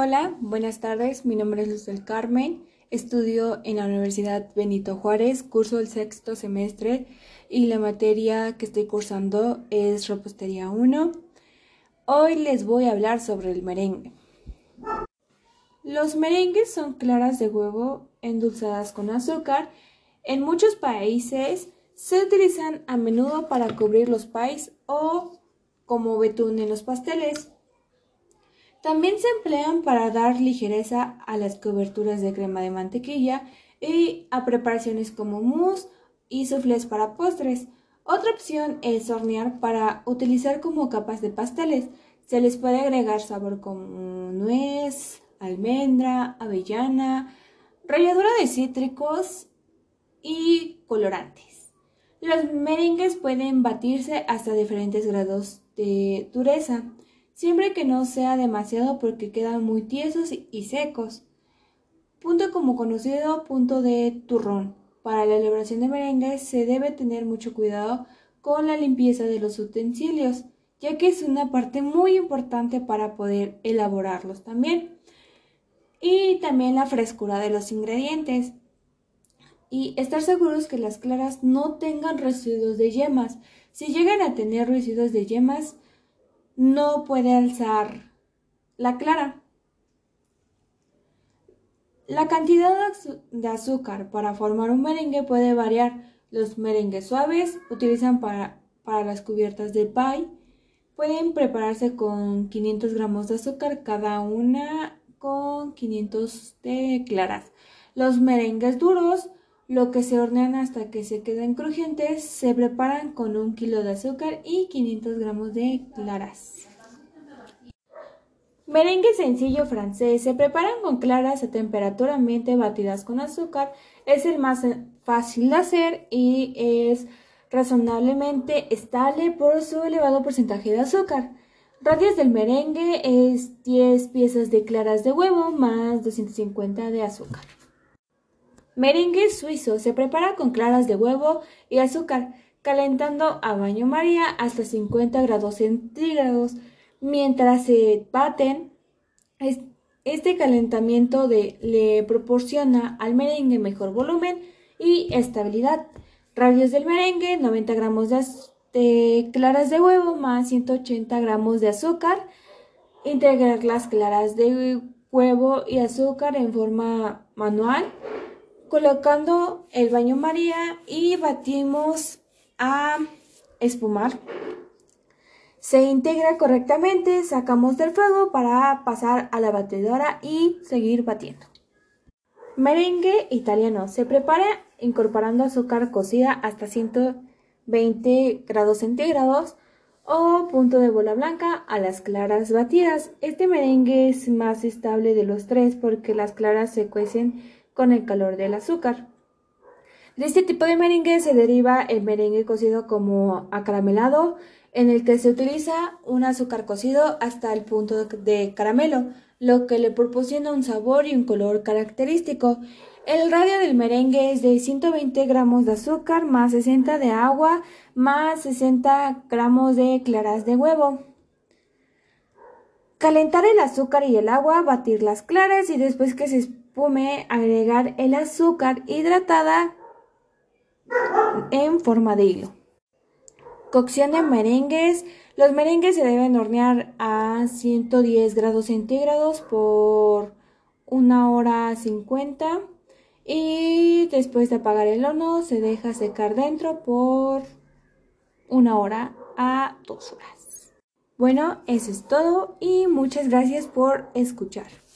Hola, buenas tardes. Mi nombre es Luz del Carmen. Estudio en la Universidad Benito Juárez, curso el sexto semestre y la materia que estoy cursando es Repostería 1. Hoy les voy a hablar sobre el merengue. Los merengues son claras de huevo endulzadas con azúcar. En muchos países se utilizan a menudo para cubrir los pies o como betún en los pasteles. También se emplean para dar ligereza a las coberturas de crema de mantequilla y a preparaciones como mousse y soufflés para postres. Otra opción es hornear para utilizar como capas de pasteles. Se les puede agregar sabor como nuez, almendra, avellana, ralladura de cítricos y colorantes. Los merengues pueden batirse hasta diferentes grados de dureza siempre que no sea demasiado porque quedan muy tiesos y secos. Punto como conocido punto de turrón. Para la elaboración de merengues se debe tener mucho cuidado con la limpieza de los utensilios, ya que es una parte muy importante para poder elaborarlos también. Y también la frescura de los ingredientes. Y estar seguros que las claras no tengan residuos de yemas. Si llegan a tener residuos de yemas, no puede alzar la clara. La cantidad de azúcar para formar un merengue puede variar. Los merengues suaves utilizan para, para las cubiertas de pie. Pueden prepararse con 500 gramos de azúcar cada una con 500 de claras. Los merengues duros lo que se hornean hasta que se queden crujientes, se preparan con un kilo de azúcar y 500 gramos de claras. Merengue sencillo francés se preparan con claras a temperatura ambiente batidas con azúcar. Es el más fácil de hacer y es razonablemente estable por su elevado porcentaje de azúcar. Radios del merengue es 10 piezas de claras de huevo más 250 de azúcar. Merengue suizo se prepara con claras de huevo y azúcar, calentando a baño María hasta 50 grados centígrados. Mientras se baten, este calentamiento le proporciona al merengue mejor volumen y estabilidad. Radios del merengue, 90 gramos de, claras de huevo más 180 gramos de azúcar. Integrar las claras de huevo y azúcar en forma manual colocando el baño María y batimos a espumar. Se integra correctamente, sacamos del fuego para pasar a la batidora y seguir batiendo. Merengue italiano se prepara incorporando azúcar cocida hasta 120 grados centígrados o punto de bola blanca a las claras batidas. Este merengue es más estable de los tres porque las claras se cuecen con el calor del azúcar. De este tipo de merengue se deriva el merengue cocido como acaramelado, en el que se utiliza un azúcar cocido hasta el punto de caramelo, lo que le proporciona un sabor y un color característico. El radio del merengue es de 120 gramos de azúcar más 60 de agua más 60 gramos de claras de huevo. Calentar el azúcar y el agua, batir las claras y después que se agregar el azúcar hidratada en forma de hilo. Cocción de merengues. Los merengues se deben hornear a 110 grados centígrados por una hora 50 y después de apagar el horno se deja secar dentro por una hora a dos horas. Bueno, eso es todo y muchas gracias por escuchar.